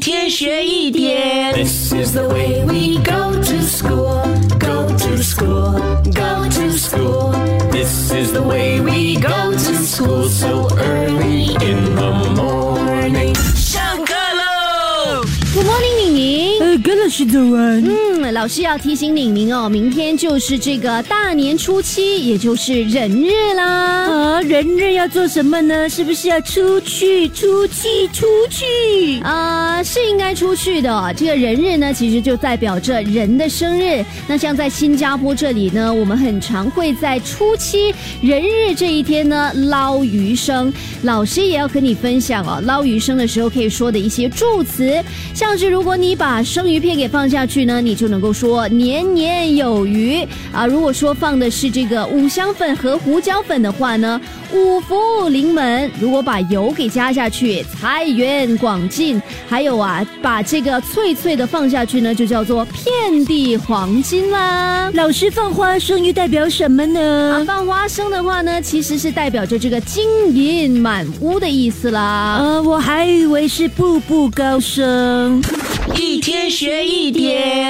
一天学一点。This is the way we go to school, go to school, go to school. This is the way we go to school so early in the morning. 上课喽！Good morning，宁宁。呃，跟老师早安。嗯，老师要提醒宁宁哦，明天就是这个大年初七，也就是人日啦。啊，人日要做什么呢？是不是要出去、出去、出去？啊、是应该出去的。这个人日呢，其实就代表着人的生日。那像在新加坡这里呢，我们很常会在初七人日这一天呢捞鱼生。老师也要跟你分享哦，捞鱼生的时候可以说的一些助词，像是如果你把生鱼片给放下去呢，你就能够说年年有余啊。如果说放的是这个五香粉和胡椒粉的话呢，五福临门。如果把油给加下去，财源广进。还有啊，把这个脆脆的放下去呢，就叫做遍地黄金啦。老师放花生又代表什么啊，呢？放花生的话呢，其实是代表着这个金银满屋的意思啦。呃，我还以为是步步高升。一天学一点，下课喽！